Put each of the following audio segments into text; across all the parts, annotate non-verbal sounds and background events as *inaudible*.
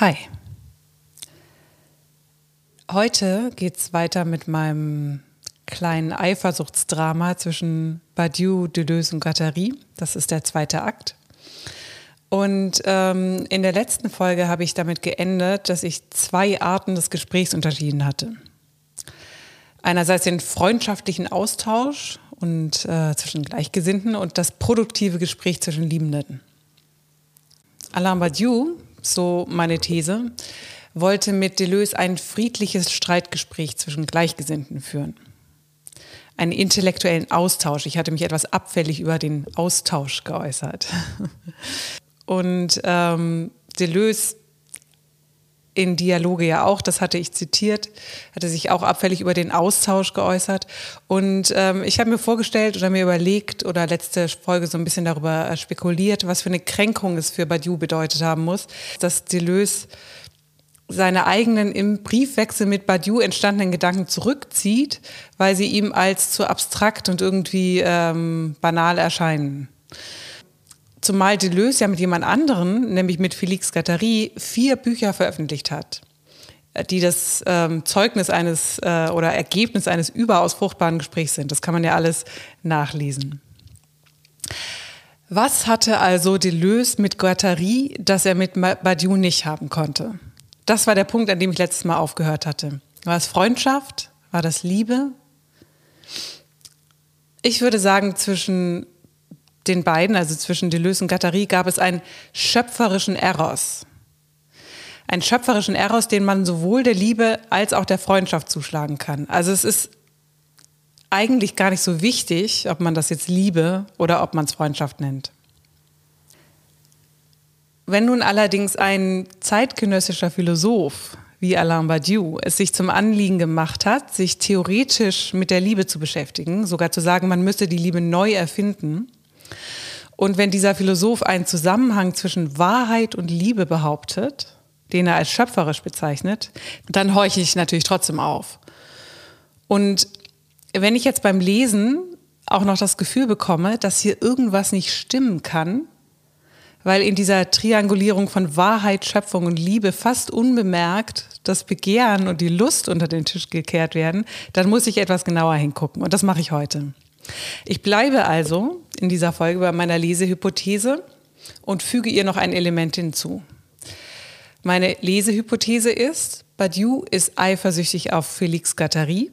Hi. Heute geht es weiter mit meinem kleinen Eifersuchtsdrama zwischen Badiou, Deleuze und Guattari. Das ist der zweite Akt. Und ähm, in der letzten Folge habe ich damit geendet, dass ich zwei Arten des Gesprächs unterschieden hatte. Einerseits den freundschaftlichen Austausch und äh, zwischen Gleichgesinnten und das produktive Gespräch zwischen Liebenden. Alain Badiou so meine These, wollte mit Deleuze ein friedliches Streitgespräch zwischen Gleichgesinnten führen. Einen intellektuellen Austausch. Ich hatte mich etwas abfällig über den Austausch geäußert. *laughs* Und ähm, Deleuze in Dialoge ja auch, das hatte ich zitiert, hatte sich auch abfällig über den Austausch geäußert. Und ähm, ich habe mir vorgestellt oder mir überlegt oder letzte Folge so ein bisschen darüber äh, spekuliert, was für eine Kränkung es für Badiou bedeutet haben muss, dass Deleuze seine eigenen im Briefwechsel mit Badiou entstandenen Gedanken zurückzieht, weil sie ihm als zu abstrakt und irgendwie ähm, banal erscheinen. Zumal Deleuze ja mit jemand anderen, nämlich mit Félix Guattari, vier Bücher veröffentlicht hat, die das ähm, Zeugnis eines äh, oder Ergebnis eines überaus fruchtbaren Gesprächs sind. Das kann man ja alles nachlesen. Was hatte also Deleuze mit Guattari, das er mit Badiou nicht haben konnte? Das war der Punkt, an dem ich letztes Mal aufgehört hatte. War es Freundschaft? War das Liebe? Ich würde sagen, zwischen den beiden, also zwischen Deleuze und Guattari, gab es einen schöpferischen Eros. Einen schöpferischen Eros, den man sowohl der Liebe als auch der Freundschaft zuschlagen kann. Also es ist eigentlich gar nicht so wichtig, ob man das jetzt Liebe oder ob man es Freundschaft nennt. Wenn nun allerdings ein zeitgenössischer Philosoph wie Alain Badiou es sich zum Anliegen gemacht hat, sich theoretisch mit der Liebe zu beschäftigen, sogar zu sagen, man müsse die Liebe neu erfinden, und wenn dieser Philosoph einen Zusammenhang zwischen Wahrheit und Liebe behauptet, den er als schöpferisch bezeichnet, dann horche ich natürlich trotzdem auf. Und wenn ich jetzt beim Lesen auch noch das Gefühl bekomme, dass hier irgendwas nicht stimmen kann, weil in dieser Triangulierung von Wahrheit, Schöpfung und Liebe fast unbemerkt das Begehren und die Lust unter den Tisch gekehrt werden, dann muss ich etwas genauer hingucken. Und das mache ich heute. Ich bleibe also in dieser Folge bei meiner Lesehypothese und füge ihr noch ein Element hinzu. Meine Lesehypothese ist, Badiou ist eifersüchtig auf Félix Guattari,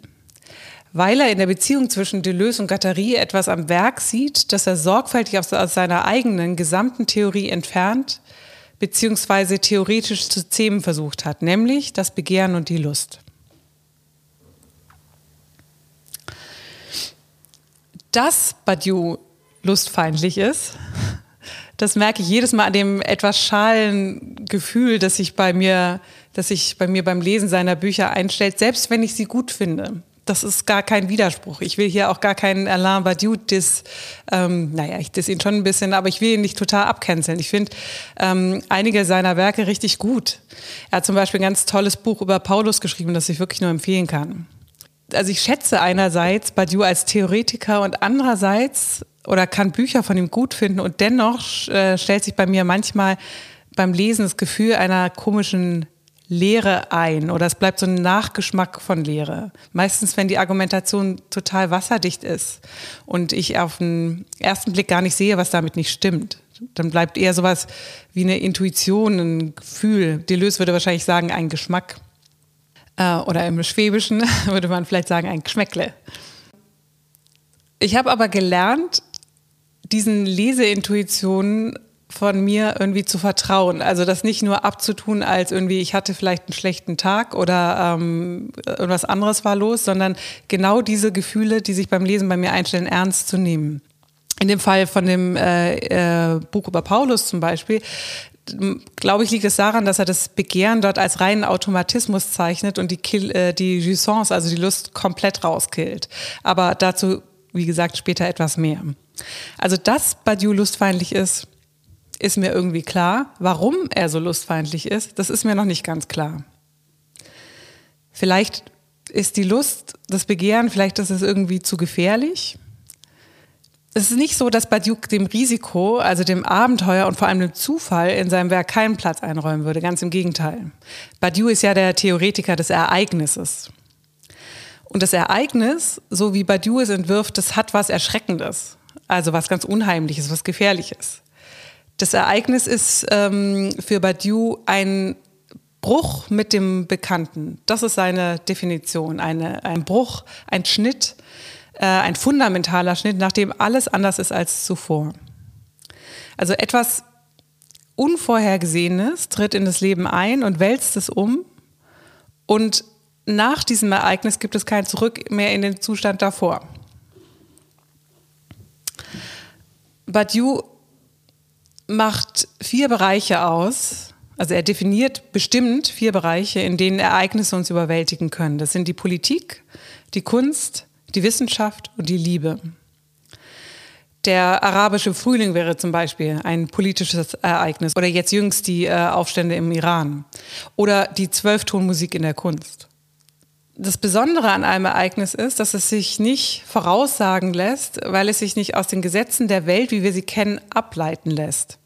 weil er in der Beziehung zwischen Deleuze und Guattari etwas am Werk sieht, das er sorgfältig aus, seiner eigenen gesamten Theorie entfernt beziehungsweise theoretisch zu zähmen versucht hat, nämlich das Begehren und die Lust. Dass Badiou lustfeindlich ist, das merke ich jedes Mal an dem etwas schalen Gefühl, das sich bei mir, das sich bei mir beim Lesen seiner Bücher einstellt, selbst wenn ich sie gut finde. Das ist gar kein Widerspruch. Ich will hier auch gar keinen Alain Badiou dis, ähm, naja, ich diss ihn schon ein bisschen, aber ich will ihn nicht total abcanceln. Ich finde ähm, einige seiner Werke richtig gut. Er hat zum Beispiel ein ganz tolles Buch über Paulus geschrieben, das ich wirklich nur empfehlen kann also ich schätze einerseits Badiou als Theoretiker und andererseits oder kann Bücher von ihm gut finden und dennoch äh, stellt sich bei mir manchmal beim Lesen das Gefühl einer komischen Leere ein oder es bleibt so ein Nachgeschmack von Leere. Meistens, wenn die Argumentation total wasserdicht ist und ich auf den ersten Blick gar nicht sehe, was damit nicht stimmt. Dann bleibt eher sowas wie eine Intuition, ein Gefühl. Deleuze würde wahrscheinlich sagen, ein Geschmack. Äh, oder im Schwäbischen *laughs* würde man vielleicht sagen, ein Geschmäckle. Ich habe aber gelernt, diesen Leseintuitionen von mir irgendwie zu vertrauen. Also das nicht nur abzutun als irgendwie, ich hatte vielleicht einen schlechten Tag oder ähm, irgendwas anderes war los, sondern genau diese Gefühle, die sich beim Lesen bei mir einstellen, ernst zu nehmen. In dem Fall von dem äh, äh, Buch über Paulus zum Beispiel, glaube ich, liegt es daran, dass er das Begehren dort als reinen Automatismus zeichnet und die, Kill, äh, die Jouissance, also die Lust, komplett rauskillt. Aber dazu, wie gesagt, später etwas mehr. Also, dass Badiou lustfeindlich ist, ist mir irgendwie klar. Warum er so lustfeindlich ist, das ist mir noch nicht ganz klar. Vielleicht ist die Lust, das Begehren, vielleicht ist es irgendwie zu gefährlich. Es ist nicht so, dass Badiou dem Risiko, also dem Abenteuer und vor allem dem Zufall in seinem Werk keinen Platz einräumen würde. Ganz im Gegenteil. Badiou ist ja der Theoretiker des Ereignisses. Und das Ereignis, so wie Badiou es entwirft, das hat was Erschreckendes. Also was ganz Unheimliches, was Gefährliches. Das Ereignis ist ähm, für Badiou ein Bruch mit dem Bekannten. Das ist seine Definition. Eine, ein Bruch, ein Schnitt äh, ein fundamentaler Schnitt, nachdem alles anders ist als zuvor. Also etwas Unvorhergesehenes tritt in das Leben ein und wälzt es um. Und nach diesem Ereignis gibt es kein Zurück mehr in den Zustand davor. Badiou macht vier Bereiche aus. Also er definiert bestimmt vier Bereiche, in denen Ereignisse uns überwältigen können. Das sind die Politik, die Kunst, die Wissenschaft und die Liebe. Der arabische Frühling wäre zum Beispiel ein politisches Ereignis oder jetzt jüngst die äh, Aufstände im Iran oder die Zwölftonmusik in der Kunst. Das Besondere an einem Ereignis ist, dass es sich nicht voraussagen lässt, weil es sich nicht aus den Gesetzen der Welt, wie wir sie kennen, ableiten lässt.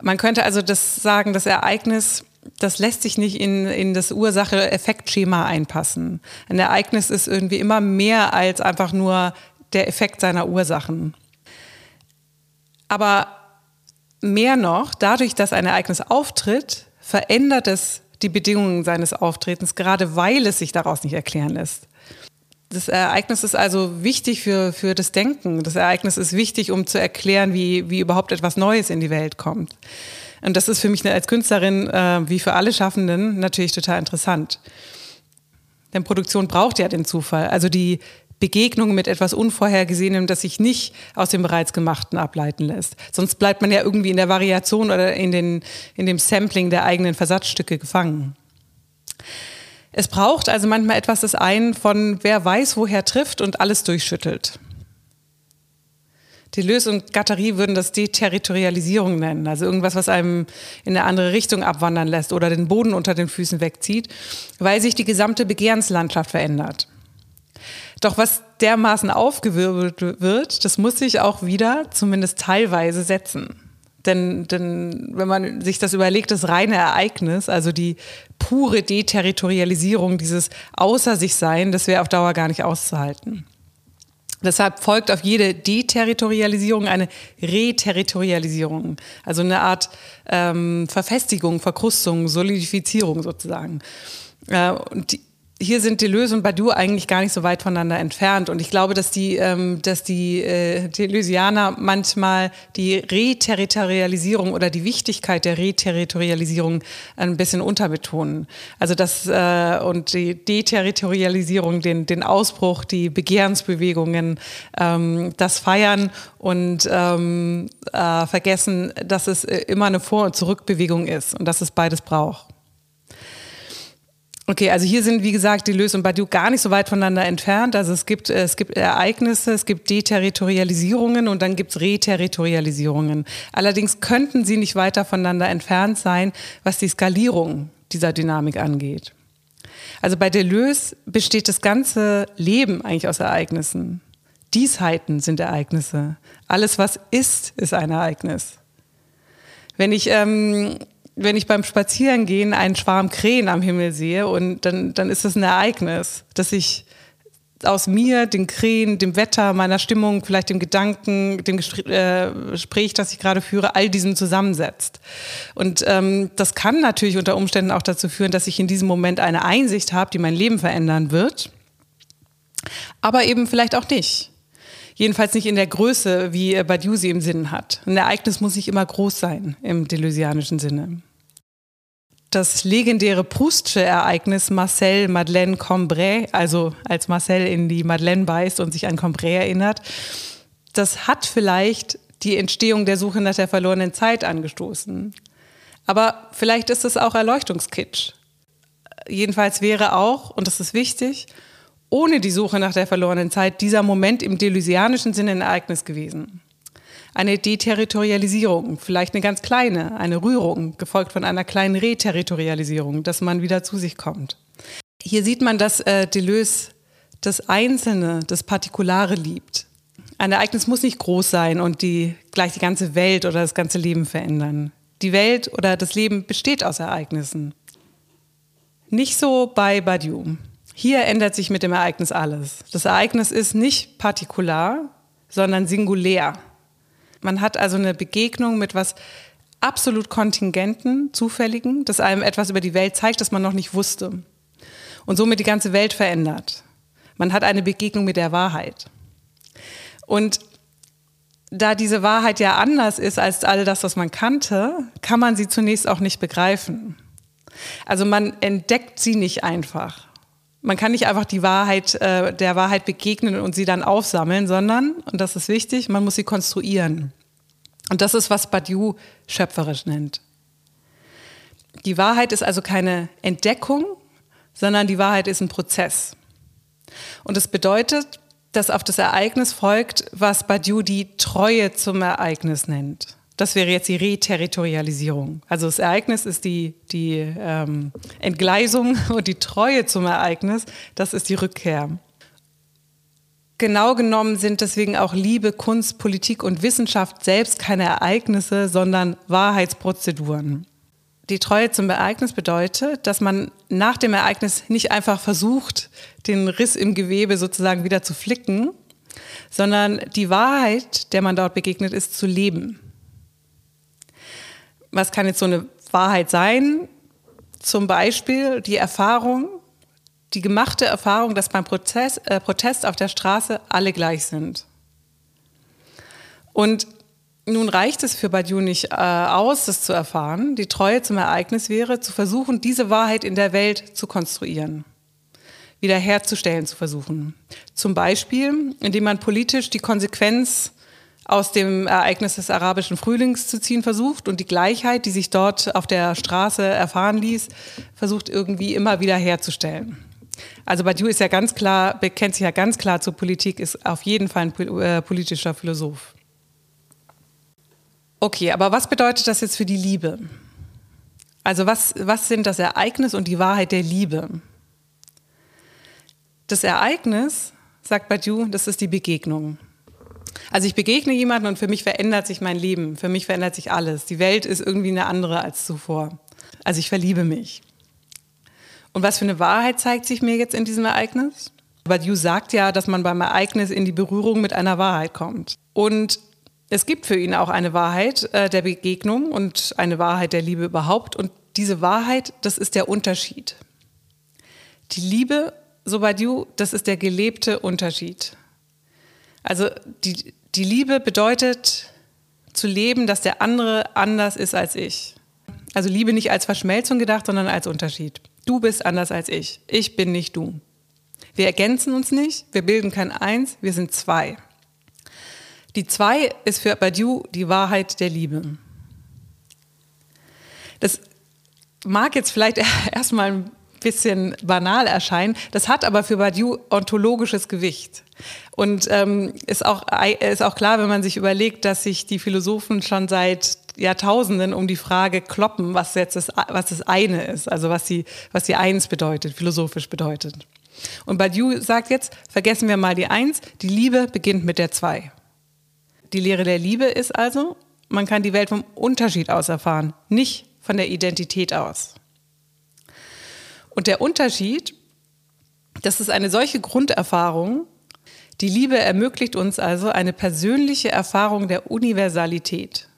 Man könnte also das sagen, das Ereignis das lässt sich nicht in, in das Ursache-Effekt-Schema einpassen. Ein Ereignis ist irgendwie immer mehr als einfach nur der Effekt seiner Ursachen. Aber mehr noch, dadurch, dass ein Ereignis auftritt, verändert es die Bedingungen seines Auftretens, gerade weil es sich daraus nicht erklären lässt. Das Ereignis ist also wichtig für, für das Denken. Das Ereignis ist wichtig, um zu erklären, wie, wie überhaupt etwas Neues in die Welt kommt. Und das ist für mich als Künstlerin, äh, wie für alle Schaffenden, natürlich total interessant. Denn Produktion braucht ja den Zufall, also die Begegnung mit etwas Unvorhergesehenem, das sich nicht aus dem bereits Gemachten ableiten lässt. Sonst bleibt man ja irgendwie in der Variation oder in, den, in dem Sampling der eigenen Versatzstücke gefangen. Es braucht also manchmal etwas, das einen von wer weiß woher trifft und alles durchschüttelt. Deleuze und Gattari würden das Deterritorialisierung nennen, also irgendwas, was einem in eine andere Richtung abwandern lässt oder den Boden unter den Füßen wegzieht, weil sich die gesamte Begehrenslandschaft verändert. Doch was dermaßen aufgewirbelt wird, das muss sich auch wieder, zumindest teilweise, setzen. Denn, denn wenn man sich das überlegt, das reine Ereignis, also die pure Deterritorialisierung, dieses Außer sich Sein, das wäre auf Dauer gar nicht auszuhalten. Deshalb folgt auf jede Deterritorialisierung eine Reterritorialisierung, also eine Art ähm, Verfestigung, Verkrustung, Solidifizierung sozusagen. Äh, und die, hier sind Deleuze und Badiou eigentlich gar nicht so weit voneinander entfernt. Und ich glaube, dass die, ähm, dass die äh, Deleuzianer manchmal die Reterritorialisierung oder die Wichtigkeit der Reterritorialisierung ein bisschen unterbetonen. Also das äh, und die Deterritorialisierung, den, den Ausbruch, die Begehrensbewegungen, ähm, das Feiern und ähm, äh, vergessen, dass es äh, immer eine Vor- und Zurückbewegung ist und dass es beides braucht. Okay, also hier sind, wie gesagt, Deleuze und Badiou gar nicht so weit voneinander entfernt. Also es gibt, es gibt Ereignisse, es gibt Deterritorialisierungen und dann gibt es Reterritorialisierungen. Allerdings könnten sie nicht weiter voneinander entfernt sein, was die Skalierung dieser Dynamik angeht. Also bei Deleuze besteht das ganze Leben eigentlich aus Ereignissen. Diesheiten sind Ereignisse. Alles, was ist, ist ein Ereignis. Wenn ich ähm, wenn ich beim Spazierengehen einen Schwarm Krähen am Himmel sehe und dann, dann ist das ein Ereignis, dass ich aus mir, den Krähen, dem Wetter, meiner Stimmung, vielleicht dem Gedanken, dem äh, Gespräch, das ich gerade führe, all diesem zusammensetzt. Und ähm, das kann natürlich unter Umständen auch dazu führen, dass ich in diesem Moment eine Einsicht habe, die mein Leben verändern wird, aber eben vielleicht auch nicht. Jedenfalls nicht in der Größe, wie Badiou sie im Sinn hat. Ein Ereignis muss nicht immer groß sein im deleuzianischen Sinne das legendäre Proustsche Ereignis Marcel Madeleine Combray, also als Marcel in die Madeleine beißt und sich an Combray erinnert, das hat vielleicht die Entstehung der Suche nach der verlorenen Zeit angestoßen. Aber vielleicht ist es auch Erleuchtungskitsch. Jedenfalls wäre auch, und das ist wichtig, ohne die Suche nach der verlorenen Zeit dieser Moment im deleuzianischen Sinne ein Ereignis gewesen eine Deterritorialisierung, vielleicht eine ganz kleine, eine Rührung, gefolgt von einer kleinen Reterritorialisierung, dass man wieder zu sich kommt. Hier sieht man, dass äh, Deleuze das Einzelne, das Partikulare liebt. Ein Ereignis muss nicht groß sein und die, gleich die ganze Welt oder das ganze Leben verändern. Die Welt oder das Leben besteht aus Ereignissen. Nicht so bei Badiou. Hier ändert sich mit dem Ereignis alles. Das Ereignis ist nicht partikular, sondern singulär. Man hat also eine Begegnung mit was absolut kontingenten, zufälligen, das einem etwas über die Welt zeigt, das man noch nicht wusste. Und somit die ganze Welt verändert. Man hat eine Begegnung mit der Wahrheit. Und da diese Wahrheit ja anders ist als all das, was man kannte, kann man sie zunächst auch nicht begreifen. Also man entdeckt sie nicht einfach. Man kann nicht einfach die Wahrheit, äh, der Wahrheit begegnen und sie dann aufsammeln, sondern, und das ist wichtig, man muss sie konstruieren. Und das ist, was Badiou schöpferisch nennt. Die Wahrheit ist also keine Entdeckung, sondern die Wahrheit ist ein Prozess. Und es das bedeutet, dass auf das Ereignis folgt, was Badiou die Treue zum Ereignis nennt. Das wäre jetzt die Reterritorialisierung. Also das Ereignis ist die, die ähm, Entgleisung *laughs* und die Treue zum Ereignis, das ist die Rückkehr. Genau genommen sind deswegen auch Liebe, Kunst, Politik und Wissenschaft selbst keine Ereignisse, sondern Wahrheitsprozeduren. Die Treue zum Ereignis bedeutet, dass man nach dem Ereignis nicht einfach versucht, den Riss im Gewebe sozusagen wieder zu flicken, sondern die Wahrheit, der man dort begegnet, ist zu leben. Was kann jetzt so eine Wahrheit sein? Zum Beispiel die Erfahrung, die gemachte Erfahrung, dass beim Prozess, äh, Protest auf der Straße alle gleich sind. Und nun reicht es für Badiou nicht äh, aus, das zu erfahren. Die Treue zum Ereignis wäre, zu versuchen, diese Wahrheit in der Welt zu konstruieren, wiederherzustellen zu versuchen. Zum Beispiel, indem man politisch die Konsequenz aus dem Ereignis des arabischen Frühlings zu ziehen versucht und die Gleichheit, die sich dort auf der Straße erfahren ließ, versucht irgendwie immer wieder herzustellen. Also Badiou ist ja ganz klar, bekennt sich ja ganz klar zur Politik, ist auf jeden Fall ein äh, politischer Philosoph. Okay, aber was bedeutet das jetzt für die Liebe? Also was, was sind das Ereignis und die Wahrheit der Liebe? Das Ereignis, sagt Badiou, das ist die Begegnung. Also ich begegne jemanden und für mich verändert sich mein Leben, für mich verändert sich alles. Die Welt ist irgendwie eine andere als zuvor. Also ich verliebe mich. Und was für eine Wahrheit zeigt sich mir jetzt in diesem Ereignis? Badiou sagt ja, dass man beim Ereignis in die Berührung mit einer Wahrheit kommt. Und es gibt für ihn auch eine Wahrheit äh, der Begegnung und eine Wahrheit der Liebe überhaupt. Und diese Wahrheit, das ist der Unterschied. Die Liebe, so Badiou, das ist der gelebte Unterschied. Also die, die Liebe bedeutet zu leben, dass der andere anders ist als ich. Also Liebe nicht als Verschmelzung gedacht, sondern als Unterschied. Du bist anders als ich. Ich bin nicht du. Wir ergänzen uns nicht, wir bilden kein Eins, wir sind zwei. Die zwei ist für Badiou die Wahrheit der Liebe. Das mag jetzt vielleicht *laughs* erstmal bisschen banal erscheinen, das hat aber für Badiou ontologisches Gewicht. Und ähm, ist, auch, ist auch klar, wenn man sich überlegt, dass sich die Philosophen schon seit Jahrtausenden um die Frage kloppen, was jetzt das, was das eine ist, also was sie, was die Eins bedeutet, philosophisch bedeutet. Und Badiou sagt jetzt, vergessen wir mal die Eins, die Liebe beginnt mit der Zwei. Die Lehre der Liebe ist also, man kann die Welt vom Unterschied aus erfahren, nicht von der Identität aus. Und der Unterschied, das ist eine solche Grunderfahrung, die Liebe ermöglicht uns also eine persönliche Erfahrung der Universalität.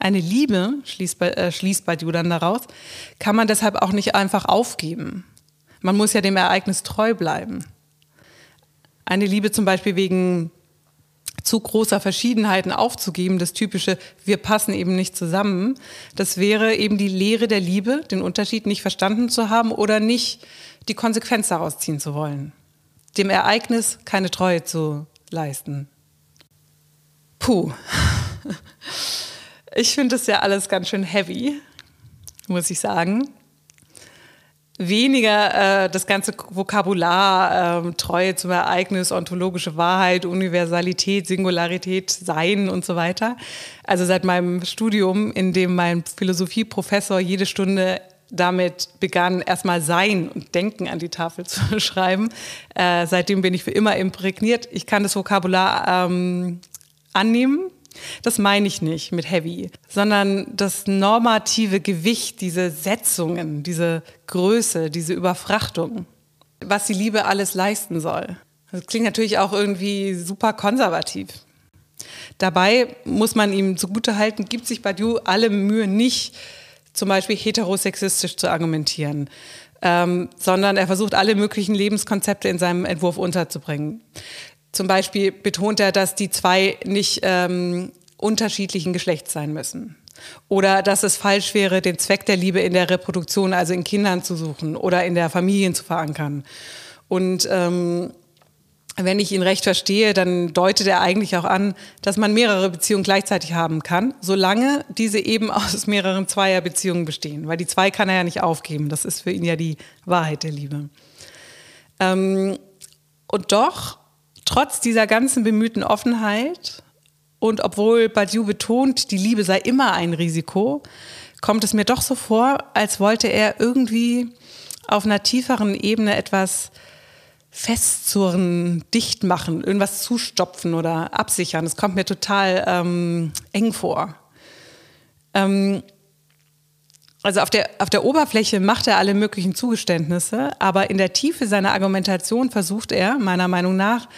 Eine Liebe, schließt, äh, schließt Badiou dann daraus, kann man deshalb auch nicht einfach aufgeben. Man muss ja dem Ereignis treu bleiben. Eine Liebe zum Beispiel wegen zu großer Verschiedenheiten aufzugeben, das typische, wir passen eben nicht zusammen, das wäre eben die Lehre der Liebe, den Unterschied nicht verstanden zu haben oder nicht die Konsequenz daraus ziehen zu wollen. Dem Ereignis keine Treue zu leisten. Puh. *laughs* Ich finde das ja alles ganz schön heavy, muss ich sagen weniger äh, das ganze Vokabular, äh, Treue zum Ereignis, ontologische Wahrheit, Universalität, Singularität, Sein und so weiter. Also seit meinem Studium, in dem mein Philosophieprofessor jede Stunde damit begann, erstmal Sein und Denken an die Tafel *laughs* zu schreiben. Äh, seitdem bin ich für immer imprägniert. Ich kann das Vokabular ähm, annehmen. Das meine ich nicht mit heavy, sondern das normative Gewicht, diese Setzungen, diese Größe, diese Überfrachtung, was die Liebe alles leisten soll. Das klingt natürlich auch irgendwie super konservativ. Dabei muss man ihm zugutehalten, gibt sich Badiou alle Mühe nicht, zum Beispiel heterosexistisch zu argumentieren, ähm, sondern er versucht alle möglichen Lebenskonzepte in seinem Entwurf unterzubringen. Zum Beispiel betont er, dass die zwei nicht ähm, unterschiedlichen Geschlechts sein müssen. Oder dass es falsch wäre, den Zweck der Liebe in der Reproduktion, also in Kindern zu suchen oder in der Familie zu verankern. Und ähm, wenn ich ihn recht verstehe, dann deutet er eigentlich auch an, dass man mehrere Beziehungen gleichzeitig haben kann, solange diese eben aus mehreren Zweierbeziehungen bestehen. Weil die zwei kann er ja nicht aufgeben. Das ist für ihn ja die Wahrheit der Liebe. Ähm, und doch, trotz dieser ganzen bemühten Offenheit und obwohl Badiou betont, die Liebe sei immer ein Risiko, kommt es mir doch so vor, als wollte er irgendwie auf einer tieferen Ebene etwas festzurren, dicht machen, irgendwas zustopfen oder absichern. Das kommt mir total ähm, eng vor. Ähm, also auf der, auf der Oberfläche macht er alle möglichen Zugeständnisse, aber in der Tiefe seiner Argumentation versucht er, meiner Meinung nach,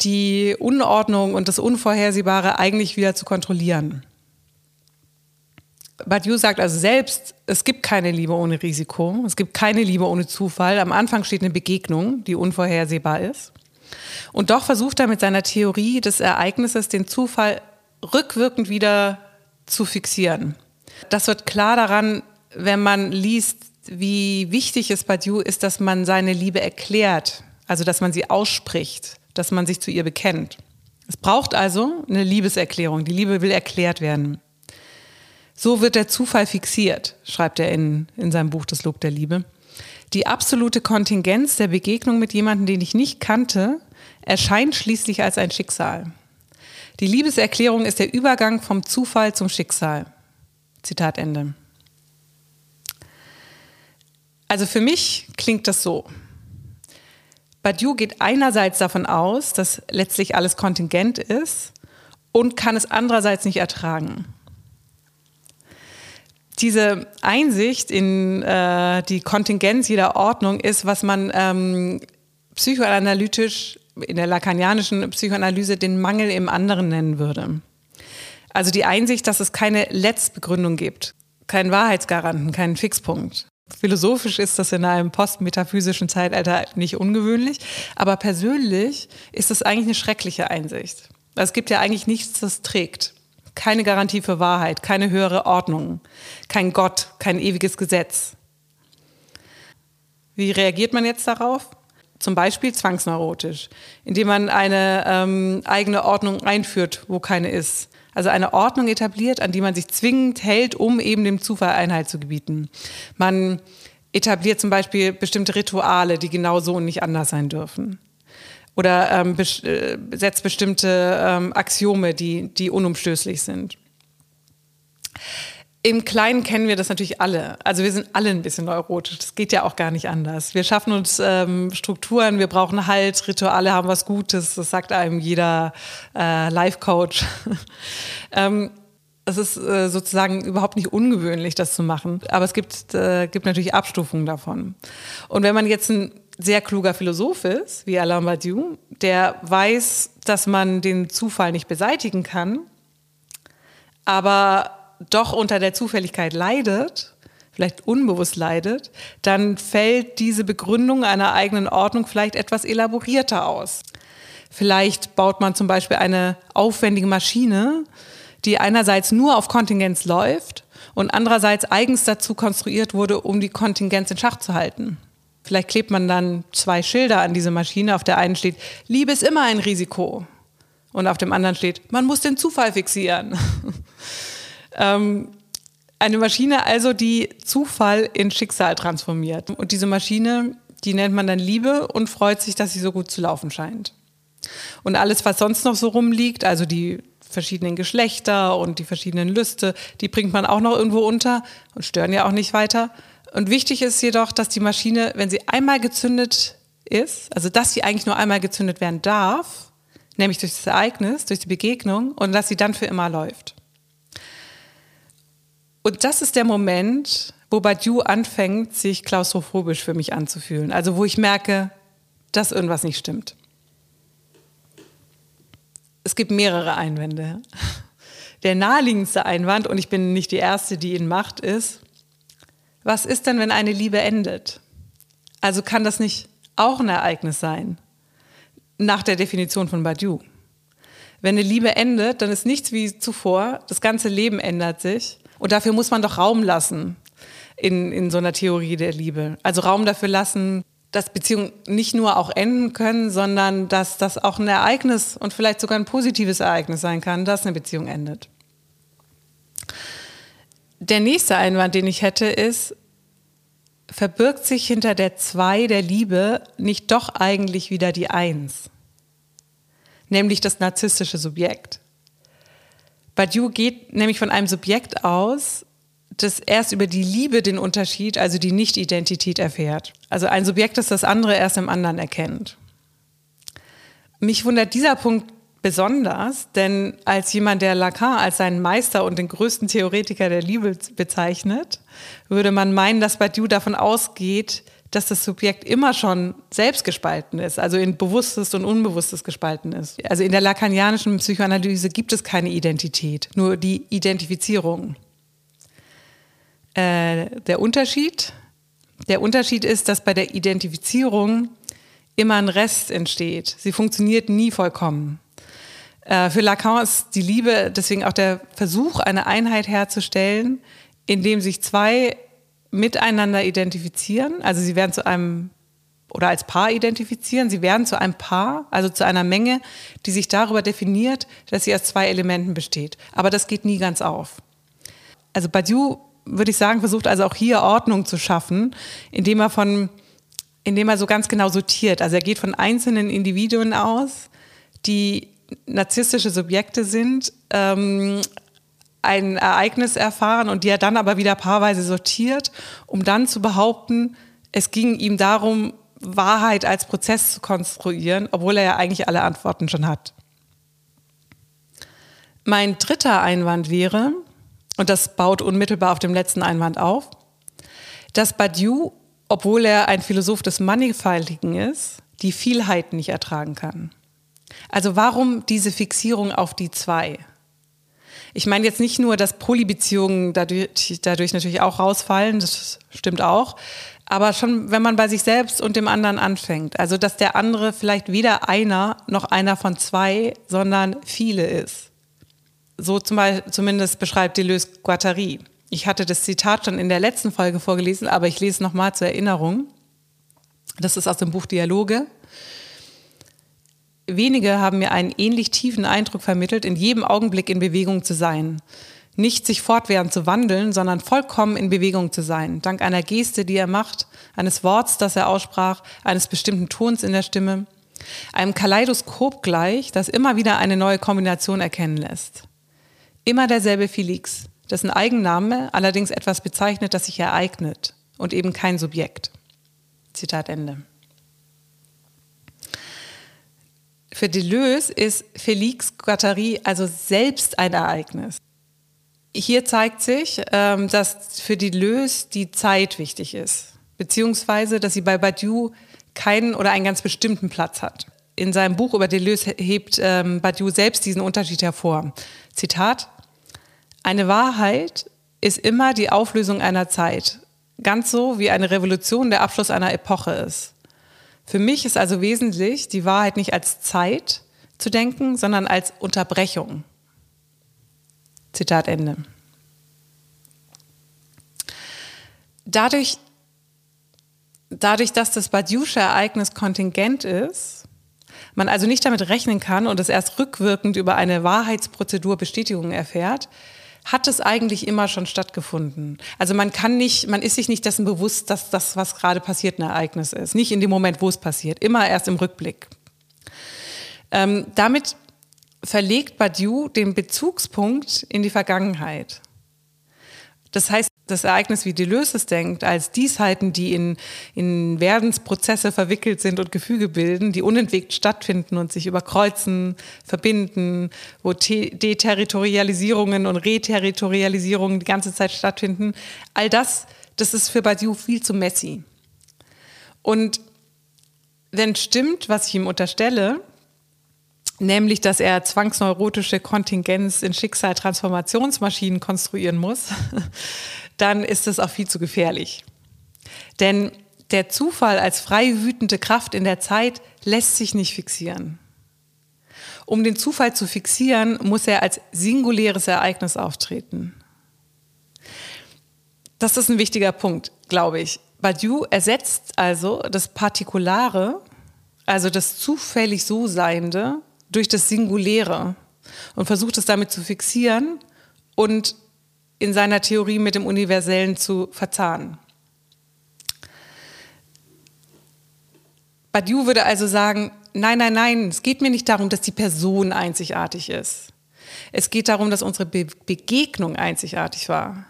die Unordnung und das Unvorhersehbare eigentlich wieder zu kontrollieren. Badiou sagt also selbst, es gibt keine Liebe ohne Risiko, es gibt keine Liebe ohne Zufall. Am Anfang steht eine Begegnung, die unvorhersehbar ist. Und doch versucht er mit seiner Theorie des Ereignisses den Zufall rückwirkend wieder zu fixieren. Das wird klar daran, wenn man liest, wie wichtig es Badiou ist, dass man seine Liebe erklärt, also dass man sie ausspricht, dass man sich zu ihr bekennt. Es braucht also eine Liebeserklärung. Die Liebe will erklärt werden. So wird der Zufall fixiert, schreibt er in, in seinem Buch Das Lob der Liebe. Die absolute Kontingenz der Begegnung mit jemandem, den ich nicht kannte, erscheint schließlich als ein Schicksal. Die Liebeserklärung ist der Übergang vom Zufall zum Schicksal. Zitat Ende. Also für mich klingt das so. Badiou geht einerseits davon aus, dass letztlich alles kontingent ist und kann es andererseits nicht ertragen diese Einsicht in äh, die Kontingenz jeder Ordnung ist, was man ähm, psychoanalytisch in der lacanianischen Psychoanalyse den Mangel im anderen nennen würde. Also die Einsicht, dass es keine Letztbegründung gibt, keinen Wahrheitsgaranten, keinen Fixpunkt. Philosophisch ist das in einem postmetaphysischen Zeitalter nicht ungewöhnlich, aber persönlich ist es eigentlich eine schreckliche Einsicht. Es gibt ja eigentlich nichts, das trägt keine Garantie für Wahrheit, keine höhere Ordnung, kein Gott, kein ewiges Gesetz. Wie reagiert man jetzt darauf? Zum Beispiel zwangsneurotisch, indem man eine ähm, eigene Ordnung einführt, wo keine ist. Also eine Ordnung etabliert, an die man sich zwingend hält, um eben dem Zufall Einhalt zu gebieten. Man etabliert zum Beispiel bestimmte Rituale, die genau so und nicht anders sein dürfen oder ähm, bes äh, setzt bestimmte ähm, Axiome, die, die unumstößlich sind. Im Kleinen kennen wir das natürlich alle. Also wir sind alle ein bisschen neurotisch. Das geht ja auch gar nicht anders. Wir schaffen uns ähm, Strukturen, wir brauchen Halt, Rituale haben was Gutes. Das sagt einem jeder äh, Life-Coach. *laughs* ähm, es ist äh, sozusagen überhaupt nicht ungewöhnlich, das zu machen. Aber es gibt, äh, gibt natürlich Abstufungen davon. Und wenn man jetzt ein sehr kluger Philosoph ist, wie Alain Badiou, der weiß, dass man den Zufall nicht beseitigen kann, aber doch unter der Zufälligkeit leidet, vielleicht unbewusst leidet, dann fällt diese Begründung einer eigenen Ordnung vielleicht etwas elaborierter aus. Vielleicht baut man zum Beispiel eine aufwendige Maschine, die einerseits nur auf Kontingenz läuft und andererseits eigens dazu konstruiert wurde, um die Kontingenz in Schach zu halten. Vielleicht klebt man dann zwei Schilder an diese Maschine. Auf der einen steht, Liebe ist immer ein Risiko. Und auf dem anderen steht, man muss den Zufall fixieren. *laughs* ähm, eine Maschine also, die Zufall in Schicksal transformiert. Und diese Maschine, die nennt man dann Liebe und freut sich, dass sie so gut zu laufen scheint. Und alles, was sonst noch so rumliegt, also die verschiedenen Geschlechter und die verschiedenen Lüste, die bringt man auch noch irgendwo unter und stören ja auch nicht weiter. Und wichtig ist jedoch, dass die Maschine, wenn sie einmal gezündet ist, also dass sie eigentlich nur einmal gezündet werden darf, nämlich durch das Ereignis, durch die Begegnung, und dass sie dann für immer läuft. Und das ist der Moment, wo Badiou anfängt, sich klaustrophobisch für mich anzufühlen. Also wo ich merke, dass irgendwas nicht stimmt. Es gibt mehrere Einwände. Der naheliegendste Einwand, und ich bin nicht die Erste, die ihn macht, ist, was ist denn, wenn eine Liebe endet? Also kann das nicht auch ein Ereignis sein? Nach der Definition von Badiou. Wenn eine Liebe endet, dann ist nichts wie zuvor, das ganze Leben ändert sich. Und dafür muss man doch Raum lassen in, in so einer Theorie der Liebe. Also Raum dafür lassen, dass Beziehungen nicht nur auch enden können, sondern dass das auch ein Ereignis und vielleicht sogar ein positives Ereignis sein kann, dass eine Beziehung endet. Der nächste Einwand, den ich hätte, ist, verbirgt sich hinter der Zwei der Liebe nicht doch eigentlich wieder die Eins, nämlich das narzisstische Subjekt. Badiou geht nämlich von einem Subjekt aus, das erst über die Liebe den Unterschied, also die Nicht-Identität erfährt. Also ein Subjekt, das das andere erst im anderen erkennt. Mich wundert dieser Punkt besonders, denn als jemand, der Lacan als seinen Meister und den größten Theoretiker der Liebe bezeichnet, würde man meinen, dass Badiou davon ausgeht, dass das Subjekt immer schon selbst gespalten ist, also in Bewusstes und Unbewusstes gespalten ist. Also in der lacanianischen Psychoanalyse gibt es keine Identität, nur die Identifizierung. Äh, der Unterschied, der Unterschied ist, dass bei der Identifizierung immer ein Rest entsteht. Sie funktioniert nie vollkommen. Äh, für Lacan ist die Liebe deswegen auch der Versuch, eine Einheit herzustellen, in dem sich zwei miteinander identifizieren. Also sie werden zu einem oder als Paar identifizieren. Sie werden zu einem Paar, also zu einer Menge, die sich darüber definiert, dass sie aus zwei Elementen besteht. Aber das geht nie ganz auf. Also Badiou, würde ich sagen, versucht also auch hier Ordnung zu schaffen, indem er von, indem er so ganz genau sortiert. Also er geht von einzelnen Individuen aus, die narzisstische Subjekte sind, ähm, ein Ereignis erfahren und die er dann aber wieder paarweise sortiert, um dann zu behaupten, es ging ihm darum, Wahrheit als Prozess zu konstruieren, obwohl er ja eigentlich alle Antworten schon hat. Mein dritter Einwand wäre, und das baut unmittelbar auf dem letzten Einwand auf, dass Badiou, obwohl er ein Philosoph des Mannigfaltigen ist, die Vielheit nicht ertragen kann. Also warum diese Fixierung auf die zwei? Ich meine jetzt nicht nur, dass Polybeziehungen dadurch, dadurch natürlich auch rausfallen, das stimmt auch, aber schon, wenn man bei sich selbst und dem anderen anfängt. Also, dass der andere vielleicht weder einer noch einer von zwei, sondern viele ist. So zum Beispiel, zumindest beschreibt Deleuze Guattari. Ich hatte das Zitat schon in der letzten Folge vorgelesen, aber ich lese nochmal zur Erinnerung. Das ist aus dem Buch Dialoge. Wenige haben mir einen ähnlich tiefen Eindruck vermittelt, in jedem Augenblick in Bewegung zu sein. Nicht sich fortwährend zu wandeln, sondern vollkommen in Bewegung zu sein. Dank einer Geste, die er macht, eines Worts, das er aussprach, eines bestimmten Tons in der Stimme. Einem Kaleidoskop gleich, das immer wieder eine neue Kombination erkennen lässt. Immer derselbe Felix, dessen Eigenname allerdings etwas bezeichnet, das sich ereignet und eben kein Subjekt. Zitat Ende. Für Deleuze ist Félix Guattari also selbst ein Ereignis. Hier zeigt sich, ähm, dass für Deleuze die Zeit wichtig ist, beziehungsweise dass sie bei Badiou keinen oder einen ganz bestimmten Platz hat. In seinem Buch über Deleuze hebt ähm, Badiou selbst diesen Unterschied hervor. Zitat: Eine Wahrheit ist immer die Auflösung einer Zeit, ganz so wie eine Revolution der Abschluss einer Epoche ist. Für mich ist also wesentlich, die Wahrheit nicht als Zeit zu denken, sondern als Unterbrechung. Zitat Ende. Dadurch, dadurch, dass das Badiusche Ereignis kontingent ist, man also nicht damit rechnen kann und es erst rückwirkend über eine Wahrheitsprozedur Bestätigung erfährt, hat es eigentlich immer schon stattgefunden. Also man kann nicht, man ist sich nicht dessen bewusst, dass das, was gerade passiert, ein Ereignis ist. Nicht in dem Moment, wo es passiert, immer erst im Rückblick. Ähm, damit verlegt Badiou den Bezugspunkt in die Vergangenheit. Das heißt, das Ereignis wie Deleuze es denkt, als Diesheiten, die in, in Werdensprozesse verwickelt sind und Gefüge bilden, die unentwegt stattfinden und sich überkreuzen, verbinden, wo Deterritorialisierungen und Reterritorialisierungen die ganze Zeit stattfinden, all das, das ist für Badiou viel zu messy. Und wenn stimmt, was ich ihm unterstelle, nämlich dass er zwangsneurotische Kontingenz in Schicksal-Transformationsmaschinen konstruieren muss, *laughs* dann ist es auch viel zu gefährlich. Denn der Zufall als frei wütende Kraft in der Zeit lässt sich nicht fixieren. Um den Zufall zu fixieren, muss er als singuläres Ereignis auftreten. Das ist ein wichtiger Punkt, glaube ich. Badiou ersetzt also das Partikulare, also das zufällig so Seiende, durch das Singuläre und versucht es damit zu fixieren und in seiner Theorie mit dem Universellen zu verzahnen. Badiou würde also sagen, nein, nein, nein, es geht mir nicht darum, dass die Person einzigartig ist. Es geht darum, dass unsere Be Begegnung einzigartig war.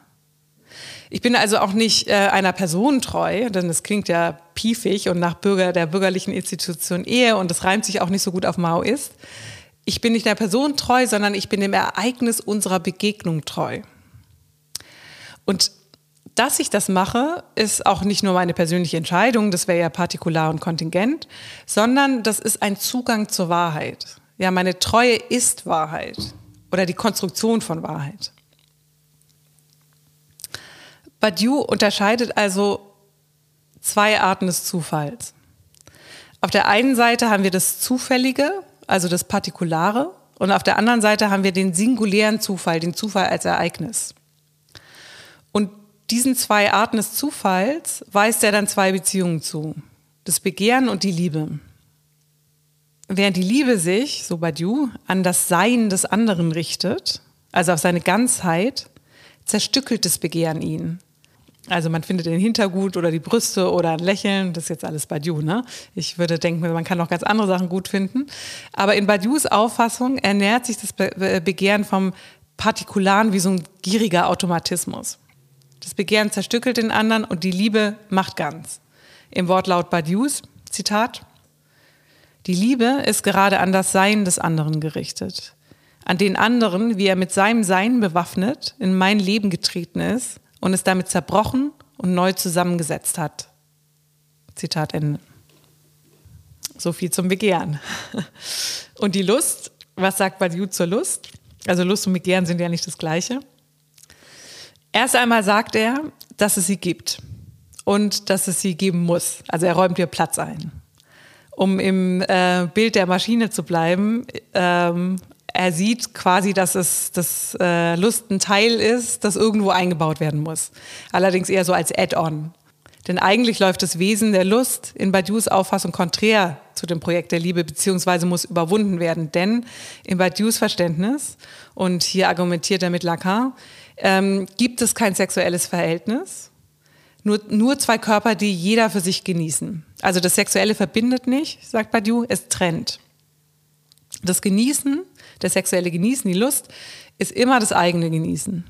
Ich bin also auch nicht äh, einer Person treu, denn das klingt ja piefig und nach Bürger der bürgerlichen Institution Ehe und das reimt sich auch nicht so gut auf Mao ist. Ich bin nicht der Person treu, sondern ich bin dem Ereignis unserer Begegnung treu. Und dass ich das mache, ist auch nicht nur meine persönliche Entscheidung, das wäre ja partikular und kontingent, sondern das ist ein Zugang zur Wahrheit. Ja, meine Treue ist Wahrheit oder die Konstruktion von Wahrheit. Badiou unterscheidet also zwei Arten des Zufalls. Auf der einen Seite haben wir das Zufällige, also das Partikulare, und auf der anderen Seite haben wir den singulären Zufall, den Zufall als Ereignis. Und diesen zwei Arten des Zufalls weist er dann zwei Beziehungen zu. Das Begehren und die Liebe. Während die Liebe sich, so Badiou, an das Sein des anderen richtet, also auf seine Ganzheit, zerstückelt das Begehren ihn. Also man findet den Hintergut oder die Brüste oder ein Lächeln, das ist jetzt alles Badiou, ne? Ich würde denken, man kann noch ganz andere Sachen gut finden. Aber in Badious Auffassung ernährt sich das Begehren vom Partikularen wie so ein gieriger Automatismus. Das Begehren zerstückelt den anderen und die Liebe macht ganz. Im Wortlaut Badious, Zitat, die Liebe ist gerade an das Sein des anderen gerichtet. An den anderen, wie er mit seinem Sein bewaffnet in mein Leben getreten ist und es damit zerbrochen und neu zusammengesetzt hat. Zitat Ende. So viel zum Begehren. *laughs* Und die Lust, was sagt Badiou zur Lust? Also Lust und Begehren sind ja nicht das Gleiche. Erst einmal sagt er, dass es sie gibt und dass es sie geben muss. Also er räumt ihr Platz ein. Um im äh, Bild der Maschine zu bleiben, ähm, er sieht quasi, dass es das äh, Lust ein Teil ist, das irgendwo eingebaut werden muss. Allerdings eher so als Add-on. Denn eigentlich läuft das Wesen der Lust in Badious Auffassung konträr zu dem Projekt der Liebe, beziehungsweise muss überwunden werden. Denn in Badious Verständnis, und hier argumentiert er mit Lacan, ähm, gibt es kein sexuelles Verhältnis, nur, nur zwei Körper, die jeder für sich genießen. Also das Sexuelle verbindet nicht, sagt Badiou, es trennt. Das Genießen das sexuelle Genießen, die Lust, ist immer das eigene Genießen.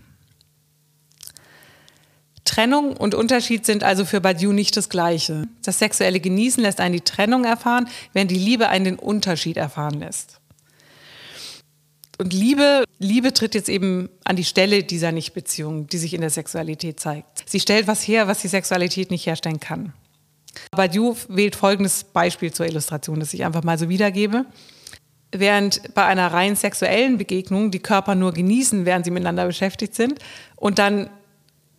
Trennung und Unterschied sind also für Badiou nicht das Gleiche. Das sexuelle Genießen lässt einen die Trennung erfahren, während die Liebe einen den Unterschied erfahren lässt. Und Liebe, Liebe tritt jetzt eben an die Stelle dieser Nichtbeziehung, die sich in der Sexualität zeigt. Sie stellt was her, was die Sexualität nicht herstellen kann. Badiou wählt folgendes Beispiel zur Illustration, das ich einfach mal so wiedergebe. Während bei einer rein sexuellen Begegnung die Körper nur genießen, während sie miteinander beschäftigt sind und dann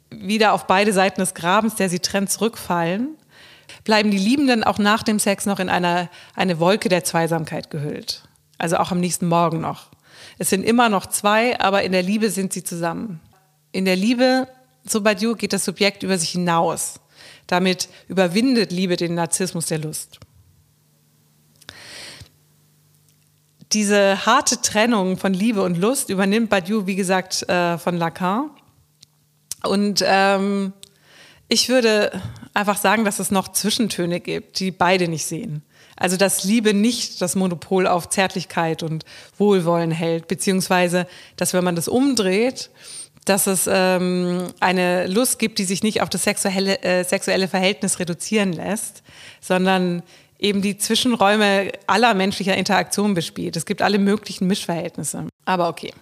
wieder auf beide Seiten des Grabens, der sie trennt, zurückfallen, bleiben die Liebenden auch nach dem Sex noch in einer, eine Wolke der Zweisamkeit gehüllt. Also auch am nächsten Morgen noch. Es sind immer noch zwei, aber in der Liebe sind sie zusammen. In der Liebe, so Badiou, geht das Subjekt über sich hinaus. Damit überwindet Liebe den Narzissmus der Lust. Diese harte Trennung von Liebe und Lust übernimmt Badiou, wie gesagt, äh, von Lacan. Und ähm, ich würde einfach sagen, dass es noch Zwischentöne gibt, die beide nicht sehen. Also dass Liebe nicht das Monopol auf Zärtlichkeit und Wohlwollen hält, beziehungsweise dass wenn man das umdreht, dass es ähm, eine Lust gibt, die sich nicht auf das sexuelle, äh, sexuelle Verhältnis reduzieren lässt, sondern eben die Zwischenräume aller menschlicher Interaktion bespielt. Es gibt alle möglichen Mischverhältnisse. Aber okay.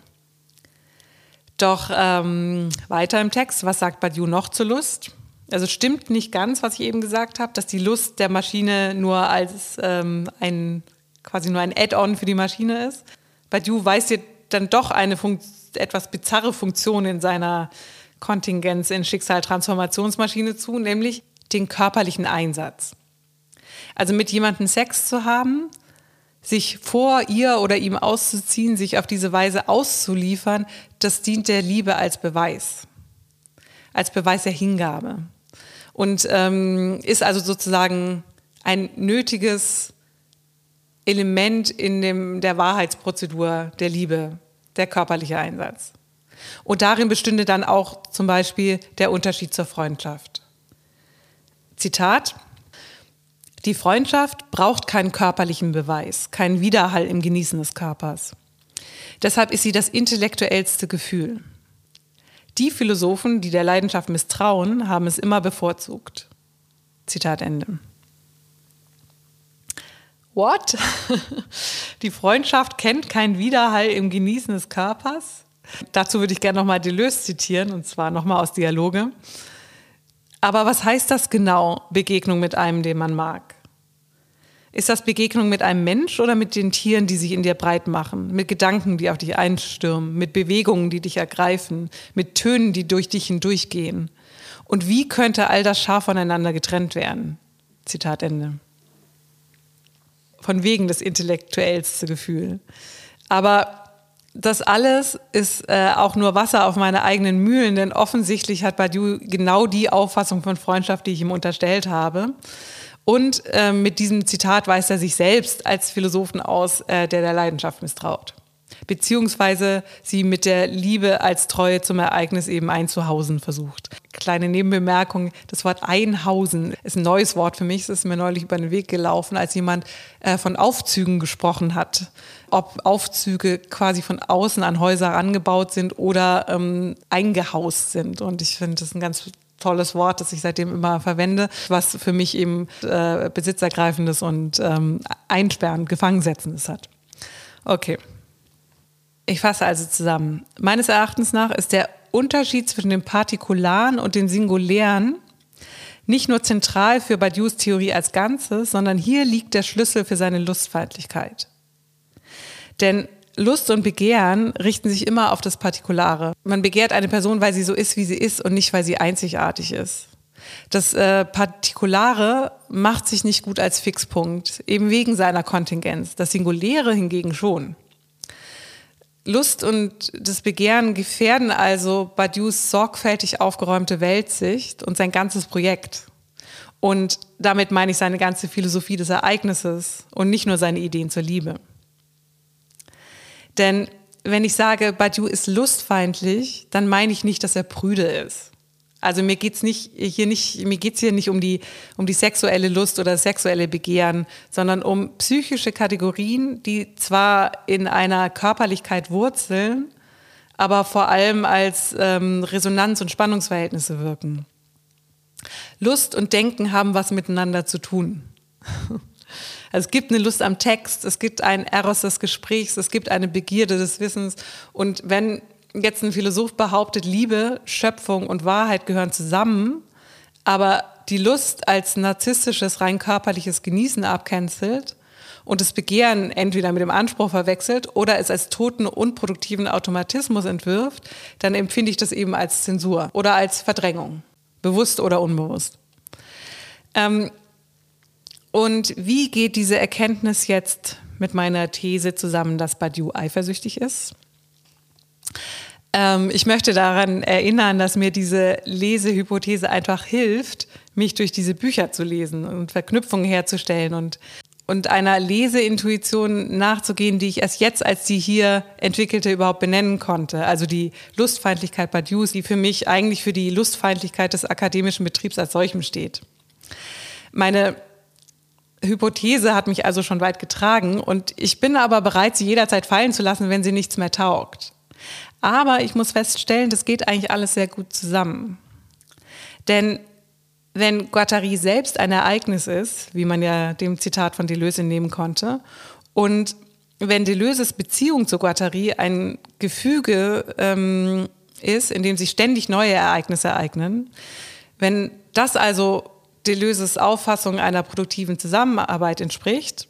Doch ähm, weiter im Text, was sagt Badiou noch zur Lust? Also stimmt nicht ganz, was ich eben gesagt habe, dass die Lust der Maschine nur als ähm, ein quasi nur ein Add-on für die Maschine ist. Badiou weist dir dann doch eine Funktion etwas bizarre Funktion in seiner Kontingenz in Schicksal-Transformationsmaschine zu, nämlich den körperlichen Einsatz. Also mit jemandem Sex zu haben, sich vor ihr oder ihm auszuziehen, sich auf diese Weise auszuliefern, das dient der Liebe als Beweis, als Beweis der Hingabe. Und ähm, ist also sozusagen ein nötiges Element in dem, der Wahrheitsprozedur der Liebe, der körperliche Einsatz. Und darin bestünde dann auch zum Beispiel der Unterschied zur Freundschaft. Zitat. Die Freundschaft braucht keinen körperlichen Beweis, keinen Widerhall im Genießen des Körpers. Deshalb ist sie das intellektuellste Gefühl. Die Philosophen, die der Leidenschaft misstrauen, haben es immer bevorzugt. Zitat Ende. What? *laughs* Die Freundschaft kennt keinen Widerhall im Genießen des Körpers? Dazu würde ich gerne nochmal Deleuze zitieren, und zwar nochmal aus Dialoge. Aber was heißt das genau, Begegnung mit einem, den man mag? Ist das Begegnung mit einem Mensch oder mit den Tieren, die sich in dir breit machen? Mit Gedanken, die auf dich einstürmen? Mit Bewegungen, die dich ergreifen? Mit Tönen, die durch dich hindurchgehen? Und wie könnte all das scharf voneinander getrennt werden? Zitat Ende von wegen das intellektuellste Gefühl. Aber das alles ist äh, auch nur Wasser auf meine eigenen Mühlen, denn offensichtlich hat Badiou genau die Auffassung von Freundschaft, die ich ihm unterstellt habe. Und äh, mit diesem Zitat weist er sich selbst als Philosophen aus, äh, der der Leidenschaft misstraut. Beziehungsweise sie mit der Liebe als Treue zum Ereignis eben einzuhausen versucht. Kleine Nebenbemerkung, das Wort Einhausen ist ein neues Wort für mich. Es ist mir neulich über den Weg gelaufen, als jemand äh, von Aufzügen gesprochen hat. Ob Aufzüge quasi von außen an Häuser angebaut sind oder ähm, eingehaust sind. Und ich finde das ein ganz tolles Wort, das ich seitdem immer verwende, was für mich eben äh, besitzergreifendes und ähm, einsperrend, gefangensetzendes hat. Okay. Ich fasse also zusammen. Meines Erachtens nach ist der Unterschied zwischen dem Partikularen und dem Singulären nicht nur zentral für Badious Theorie als Ganzes, sondern hier liegt der Schlüssel für seine Lustfeindlichkeit. Denn Lust und Begehren richten sich immer auf das Partikulare. Man begehrt eine Person, weil sie so ist, wie sie ist und nicht, weil sie einzigartig ist. Das äh, Partikulare macht sich nicht gut als Fixpunkt, eben wegen seiner Kontingenz. Das Singuläre hingegen schon. Lust und das Begehren gefährden also Badius sorgfältig aufgeräumte Weltsicht und sein ganzes Projekt. Und damit meine ich seine ganze Philosophie des Ereignisses und nicht nur seine Ideen zur Liebe. Denn wenn ich sage, Badiou ist lustfeindlich, dann meine ich nicht, dass er prüde ist. Also mir geht's nicht hier nicht mir geht's hier nicht um die um die sexuelle Lust oder sexuelle Begehren, sondern um psychische Kategorien, die zwar in einer Körperlichkeit wurzeln, aber vor allem als ähm, Resonanz- und Spannungsverhältnisse wirken. Lust und Denken haben was miteinander zu tun. Also es gibt eine Lust am Text, es gibt ein Eros des Gesprächs, es gibt eine Begierde des Wissens. Und wenn jetzt ein Philosoph behauptet, Liebe, Schöpfung und Wahrheit gehören zusammen, aber die Lust als narzisstisches, rein körperliches Genießen abcancelt und das Begehren entweder mit dem Anspruch verwechselt oder es als toten, unproduktiven Automatismus entwirft, dann empfinde ich das eben als Zensur oder als Verdrängung, bewusst oder unbewusst. Ähm, und wie geht diese Erkenntnis jetzt mit meiner These zusammen, dass Badiou eifersüchtig ist? Ähm, ich möchte daran erinnern, dass mir diese Lesehypothese einfach hilft, mich durch diese Bücher zu lesen und Verknüpfungen herzustellen und, und einer Leseintuition nachzugehen, die ich erst jetzt als die hier entwickelte überhaupt benennen konnte. Also die Lustfeindlichkeit Badiou's, die für mich eigentlich für die Lustfeindlichkeit des akademischen Betriebs als solchem steht. Meine Hypothese hat mich also schon weit getragen und ich bin aber bereit, sie jederzeit fallen zu lassen, wenn sie nichts mehr taugt. Aber ich muss feststellen, das geht eigentlich alles sehr gut zusammen. Denn wenn Guattari selbst ein Ereignis ist, wie man ja dem Zitat von Deleuze nehmen konnte, und wenn Deleuses Beziehung zu Guattari ein Gefüge ähm, ist, in dem sich ständig neue Ereignisse ereignen, wenn das also Deleuses Auffassung einer produktiven Zusammenarbeit entspricht,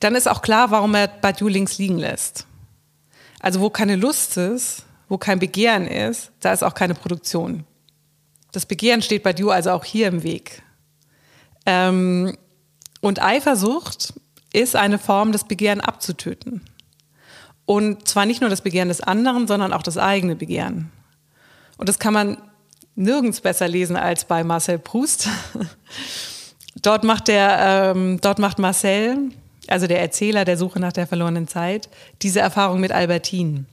dann ist auch klar, warum er Badiou links liegen lässt. Also wo keine Lust ist, wo kein Begehren ist, da ist auch keine Produktion. Das Begehren steht Badiou also auch hier im Weg. Ähm, und Eifersucht ist eine Form, das Begehren abzutöten. Und zwar nicht nur das Begehren des anderen, sondern auch das eigene Begehren. Und das kann man nirgends besser lesen als bei Marcel Proust. *laughs* dort, macht der, ähm, dort macht Marcel, also der Erzähler der Suche nach der verlorenen Zeit, diese Erfahrung mit Albertine.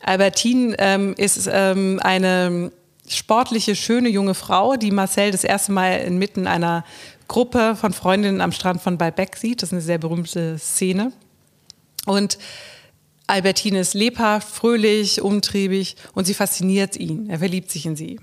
Albertine ähm, ist ähm, eine sportliche, schöne junge Frau, die Marcel das erste Mal inmitten einer Gruppe von Freundinnen am Strand von Balbec sieht. Das ist eine sehr berühmte Szene. Und Albertine ist lebhaft, fröhlich, umtriebig und sie fasziniert ihn. Er verliebt sich in sie.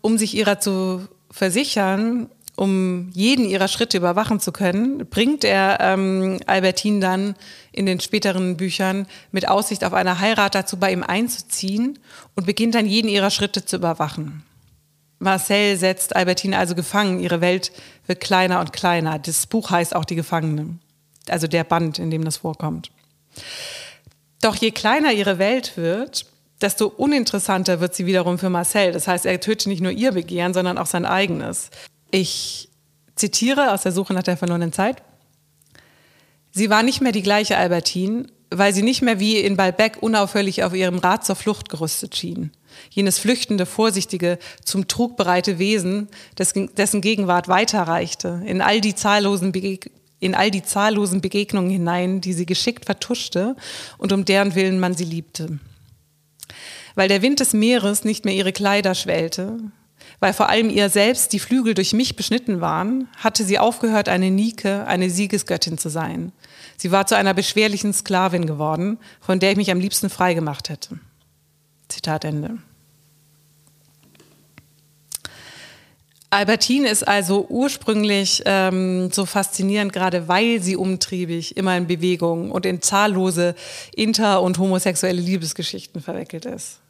Um sich ihrer zu versichern, um jeden ihrer Schritte überwachen zu können, bringt er ähm, Albertine dann in den späteren Büchern mit Aussicht auf eine Heirat dazu, bei ihm einzuziehen und beginnt dann jeden ihrer Schritte zu überwachen. Marcel setzt Albertine also gefangen, ihre Welt wird kleiner und kleiner. Das Buch heißt auch Die Gefangene, also der Band, in dem das vorkommt. Doch je kleiner ihre Welt wird, desto uninteressanter wird sie wiederum für Marcel. Das heißt, er tötet nicht nur ihr Begehren, sondern auch sein eigenes. Ich zitiere aus der Suche nach der verlorenen Zeit. Sie war nicht mehr die gleiche Albertine, weil sie nicht mehr wie in Balbec unaufhörlich auf ihrem Rad zur Flucht gerüstet schien. Jenes flüchtende, vorsichtige, zum Trug bereite Wesen, dessen Gegenwart weiterreichte, in all die zahllosen Begegnungen in all die zahllosen Begegnungen hinein, die sie geschickt vertuschte und um deren Willen man sie liebte. Weil der Wind des Meeres nicht mehr ihre Kleider schwellte, weil vor allem ihr selbst die Flügel durch mich beschnitten waren, hatte sie aufgehört, eine Nike, eine Siegesgöttin zu sein. Sie war zu einer beschwerlichen Sklavin geworden, von der ich mich am liebsten frei gemacht hätte. Zitat Ende. Albertine ist also ursprünglich ähm, so faszinierend, gerade weil sie umtriebig, immer in Bewegung und in zahllose inter- und homosexuelle Liebesgeschichten verwickelt ist.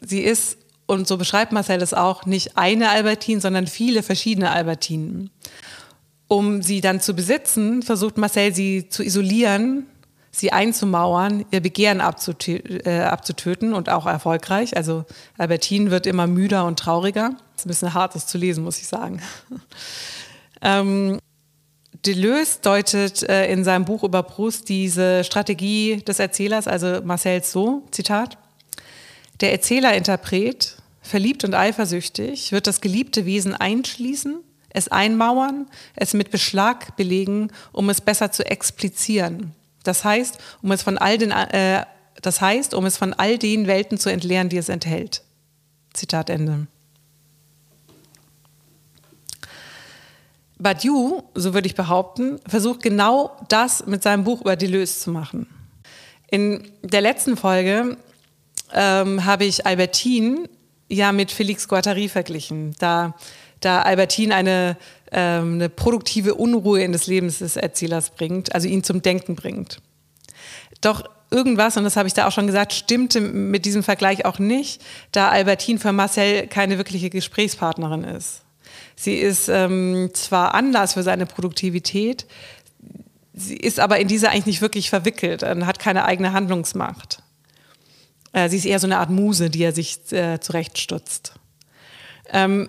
Sie ist, und so beschreibt Marcel es auch, nicht eine Albertine, sondern viele verschiedene Albertinen. Um sie dann zu besitzen, versucht Marcel sie zu isolieren, sie einzumauern, ihr Begehren äh, abzutöten und auch erfolgreich. Also Albertine wird immer müder und trauriger. Das ist ein bisschen hart, das zu lesen, muss ich sagen. *laughs* ähm, Deleuze deutet äh, in seinem Buch über Proust diese Strategie des Erzählers, also Marcels so, Zitat, der Erzähler-Interpret, verliebt und eifersüchtig, wird das geliebte Wesen einschließen, es einmauern, es mit Beschlag belegen, um es besser zu explizieren. Das heißt, um es von all den, äh, das heißt, um es von all den Welten zu entleeren, die es enthält. Zitat Ende. Badiou, so würde ich behaupten, versucht genau das mit seinem Buch über Deleuze zu machen. In der letzten Folge ähm, habe ich Albertine ja mit Felix Guattari verglichen, da, da Albertine eine ähm, eine produktive Unruhe in das Leben des Erzählers bringt, also ihn zum Denken bringt. Doch irgendwas, und das habe ich da auch schon gesagt, stimmte mit diesem Vergleich auch nicht, da Albertine für Marcel keine wirkliche Gesprächspartnerin ist. Sie ist ähm, zwar anders für seine Produktivität, sie ist aber in dieser eigentlich nicht wirklich verwickelt und hat keine eigene Handlungsmacht. Äh, sie ist eher so eine Art Muse, die er sich äh, zurechtstutzt. Ähm,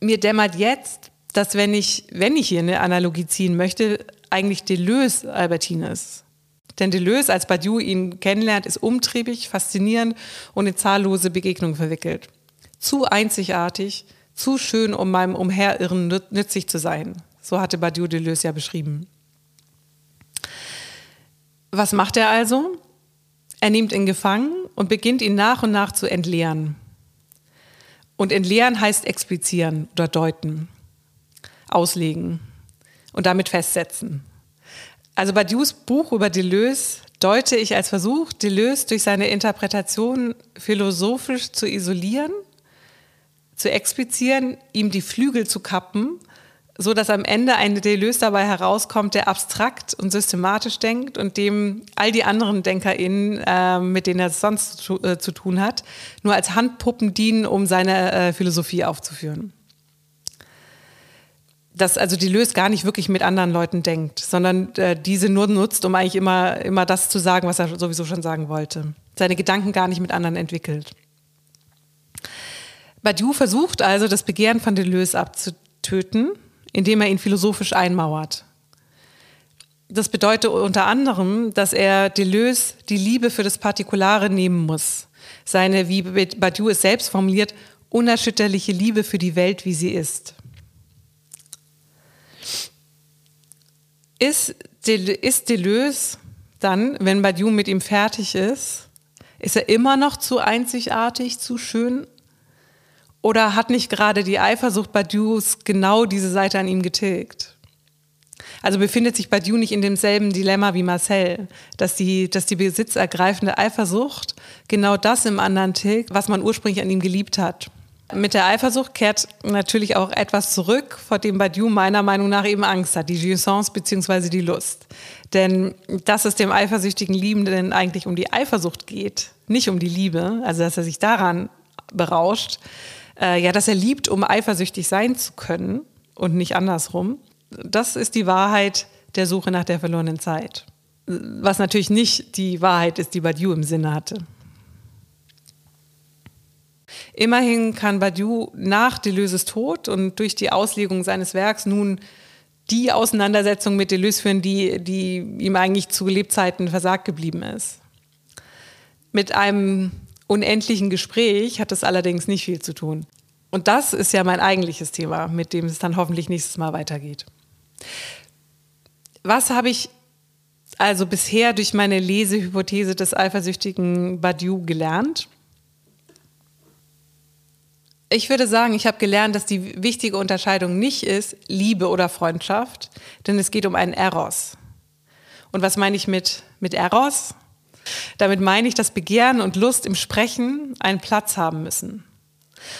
mir dämmert jetzt, dass wenn ich, wenn ich hier eine Analogie ziehen möchte, eigentlich Deleuze Albertine ist. Denn Deleuze, als Badiou ihn kennenlernt, ist umtriebig, faszinierend und in zahllose Begegnungen verwickelt. Zu einzigartig, zu schön, um meinem Umherirren nützlich zu sein. So hatte Badiou Deleuze ja beschrieben. Was macht er also? Er nimmt ihn gefangen und beginnt ihn nach und nach zu entleeren. Und entleeren heißt explizieren oder deuten auslegen und damit festsetzen. Also Badious Buch über Deleuze, deute ich als Versuch, Deleuze durch seine Interpretation philosophisch zu isolieren, zu explizieren, ihm die Flügel zu kappen, so dass am Ende ein Deleuze dabei herauskommt, der abstrakt und systematisch denkt und dem all die anderen DenkerInnen, äh, mit denen er es sonst zu, äh, zu, tun hat, nur als Handpuppen dienen, um seine äh, Philosophie aufzuführen dass also Deleuze gar nicht wirklich mit anderen Leuten denkt, sondern äh, diese nur nutzt, um eigentlich immer, immer das zu sagen, was er sowieso schon sagen wollte. Seine Gedanken gar nicht mit anderen entwickelt. Badiou versucht also, das Begehren von Deleuze abzutöten, indem er ihn philosophisch einmauert. Das bedeutet unter anderem, dass er Deleuze die Liebe für das Partikulare nehmen muss. Seine, wie Badiou es selbst formuliert, unerschütterliche Liebe für die Welt, wie sie ist. Ist, ist Deleuze dann, wenn Badiou mit ihm fertig ist, ist er immer noch zu einzigartig, zu schön? Oder hat nicht gerade die Eifersucht Badious genau diese Seite an ihm getilgt? Also befindet sich Badiou nicht in demselben Dilemma wie Marcel, dass die, dass die besitzergreifende Eifersucht genau das im anderen tilgt, was man ursprünglich an ihm geliebt hat. Mit der Eifersucht kehrt natürlich auch etwas zurück, vor dem Badiou meiner Meinung nach eben Angst hat, die Jouissance bzw. die Lust. Denn dass es dem eifersüchtigen Liebenden eigentlich um die Eifersucht geht, nicht um die Liebe, also dass er sich daran berauscht, äh, ja, dass er liebt, um eifersüchtig sein zu können und nicht andersrum, das ist die Wahrheit der Suche nach der verlorenen Zeit. Was natürlich nicht die Wahrheit ist, die Badiou im Sinne hatte. Immerhin kann Badiou nach Deleuze's Tod und durch die Auslegung seines Werks nun die Auseinandersetzung mit Deleuze führen, die, die ihm eigentlich zu Lebzeiten versagt geblieben ist. Mit einem unendlichen Gespräch hat es allerdings nicht viel zu tun. Und das ist ja mein eigentliches Thema, mit dem es dann hoffentlich nächstes Mal weitergeht. Was habe ich also bisher durch meine Lesehypothese des eifersüchtigen Badiou gelernt? Ich würde sagen, ich habe gelernt, dass die wichtige Unterscheidung nicht ist Liebe oder Freundschaft, denn es geht um einen Eros. Und was meine ich mit, mit Eros? Damit meine ich, dass Begehren und Lust im Sprechen einen Platz haben müssen.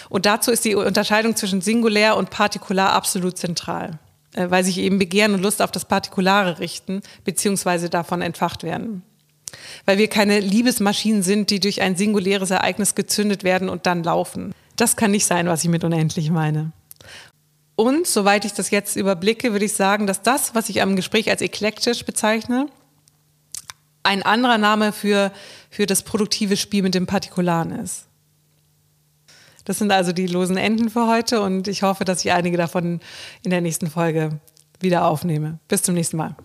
Und dazu ist die Unterscheidung zwischen Singulär und Partikular absolut zentral, äh, weil sich eben Begehren und Lust auf das Partikulare richten, beziehungsweise davon entfacht werden. Weil wir keine Liebesmaschinen sind, die durch ein singuläres Ereignis gezündet werden und dann laufen. Das kann nicht sein, was ich mit unendlich meine. Und soweit ich das jetzt überblicke, würde ich sagen, dass das, was ich am Gespräch als eklektisch bezeichne, ein anderer Name für, für das produktive Spiel mit dem Partikularen ist. Das sind also die losen Enden für heute und ich hoffe, dass ich einige davon in der nächsten Folge wieder aufnehme. Bis zum nächsten Mal.